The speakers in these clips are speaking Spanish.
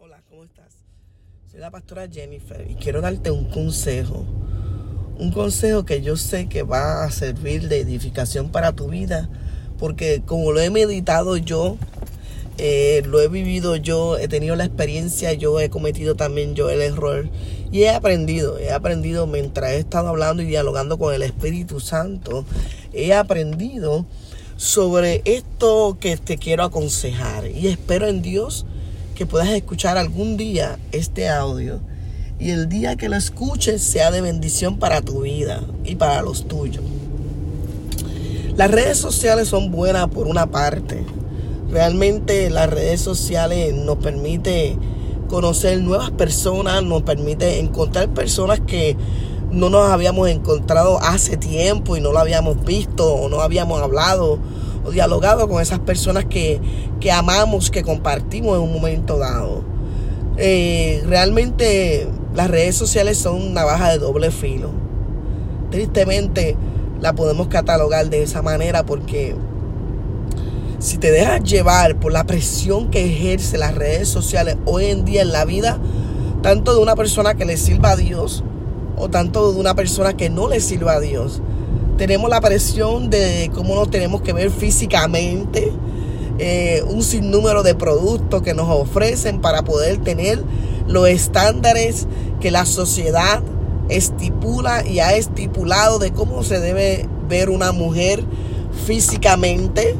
Hola, ¿cómo estás? Soy la pastora Jennifer y quiero darte un consejo. Un consejo que yo sé que va a servir de edificación para tu vida, porque como lo he meditado yo, eh, lo he vivido yo, he tenido la experiencia, yo he cometido también yo el error y he aprendido, he aprendido mientras he estado hablando y dialogando con el Espíritu Santo, he aprendido sobre esto que te quiero aconsejar y espero en Dios que puedas escuchar algún día este audio y el día que lo escuches sea de bendición para tu vida y para los tuyos. Las redes sociales son buenas por una parte. Realmente las redes sociales nos permite conocer nuevas personas, nos permite encontrar personas que no nos habíamos encontrado hace tiempo y no lo habíamos visto o no habíamos hablado dialogado con esas personas que, amamos, que compartimos en un momento dado. Eh, realmente las redes sociales son una baja de doble filo. Tristemente la podemos catalogar de esa manera porque si te dejas llevar por la presión que ejerce las redes sociales hoy en día en la vida, tanto de una persona que le sirva a Dios o tanto de una persona que no le sirva a Dios. Tenemos la presión de cómo nos tenemos que ver físicamente, eh, un sinnúmero de productos que nos ofrecen para poder tener los estándares que la sociedad estipula y ha estipulado de cómo se debe ver una mujer físicamente.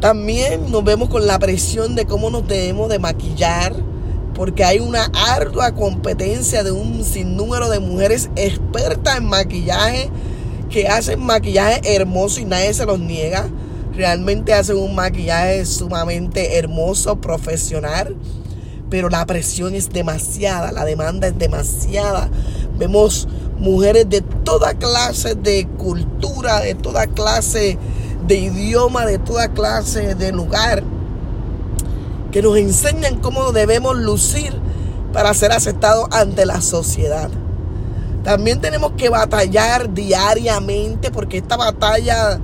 También nos vemos con la presión de cómo nos debemos de maquillar, porque hay una ardua competencia de un sinnúmero de mujeres expertas en maquillaje que hacen maquillaje hermoso y nadie se los niega. Realmente hacen un maquillaje sumamente hermoso, profesional pero la presión es demasiada, la demanda es demasiada. Vemos mujeres de toda clase de cultura, de toda clase de idioma, de toda clase de lugar, que nos enseñan cómo debemos lucir para ser aceptados ante la sociedad. También tenemos que batallar diariamente, porque esta batalla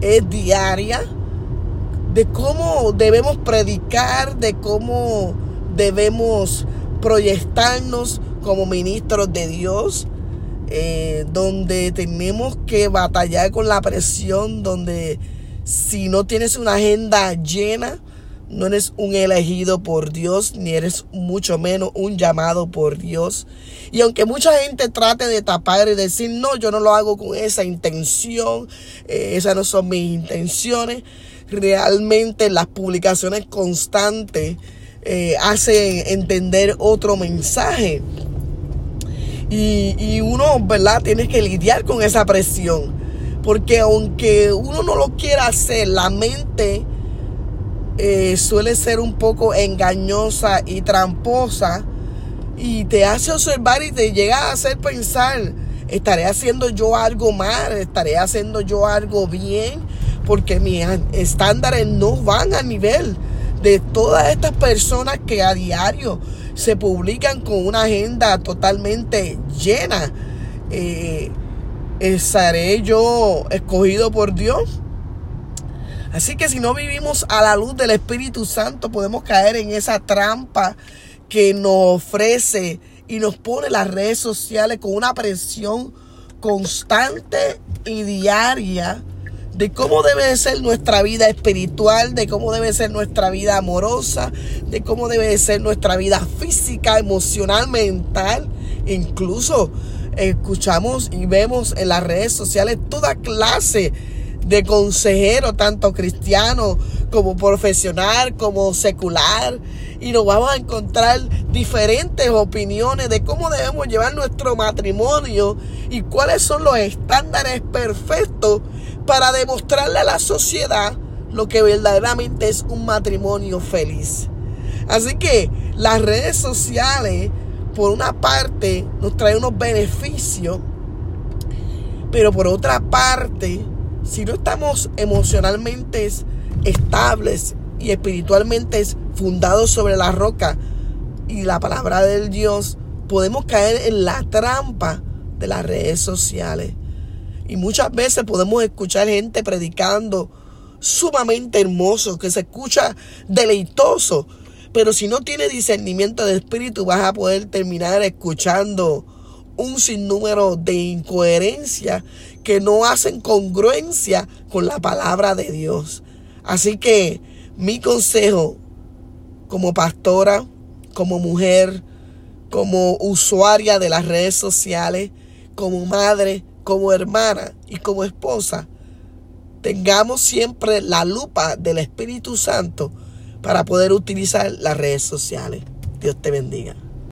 es diaria, de cómo debemos predicar, de cómo debemos proyectarnos como ministros de Dios, eh, donde tenemos que batallar con la presión, donde si no tienes una agenda llena, no eres un elegido por Dios, ni eres mucho menos un llamado por Dios. Y aunque mucha gente trate de tapar y decir, no, yo no lo hago con esa intención, eh, esas no son mis intenciones, realmente las publicaciones constantes eh, hace entender otro mensaje. Y, uno, ¿verdad? Tienes que lidiar con esa presión. Porque aunque uno no lo quiera hacer, la mente eh, suele ser un poco engañosa y tramposa. Y te hace observar y te llega a hacer pensar, ¿estaré haciendo yo algo mal? ¿Estaré haciendo yo algo bien? Porque mis estándares no van a nivel de todas estas personas que a diario se publican con una agenda totalmente llena. Eh, ¿Estaré yo escogido por Dios? Así que si no vivimos a la luz del Espíritu Santo, podemos caer en esa trampa que nos ofrece y nos pone las redes sociales con una presión constante y diaria de cómo debe ser nuestra vida espiritual, de cómo debe ser nuestra vida amorosa, de cómo debe ser nuestra vida física, emocional, mental. Incluso escuchamos y vemos en las redes sociales toda clase de consejeros, tanto cristianos como profesional, como secular. Y nos vamos a encontrar diferentes opiniones de cómo debemos llevar nuestro matrimonio y cuáles son los estándares perfectos para demostrarle a la sociedad lo que verdaderamente es un matrimonio feliz. Así que las redes sociales, por una parte, nos traen unos beneficios, pero por otra parte, si no estamos emocionalmente estables y espiritualmente fundados sobre la roca y la palabra del Dios, podemos caer en la trampa de las redes sociales. Y muchas veces podemos escuchar gente predicando sumamente hermoso, que se escucha deleitoso, Pero si no tienes discernimiento de espíritu, vas a poder terminar escuchando un sinnúmero de incoherencias que no hacen congruencia con la palabra de Dios. Así que mi consejo como pastora, como mujer, como usuaria de las redes sociales, como madre, como hermana y como esposa, tengamos siempre la lupa del Espíritu Santo para poder utilizar las redes sociales. Dios te bendiga.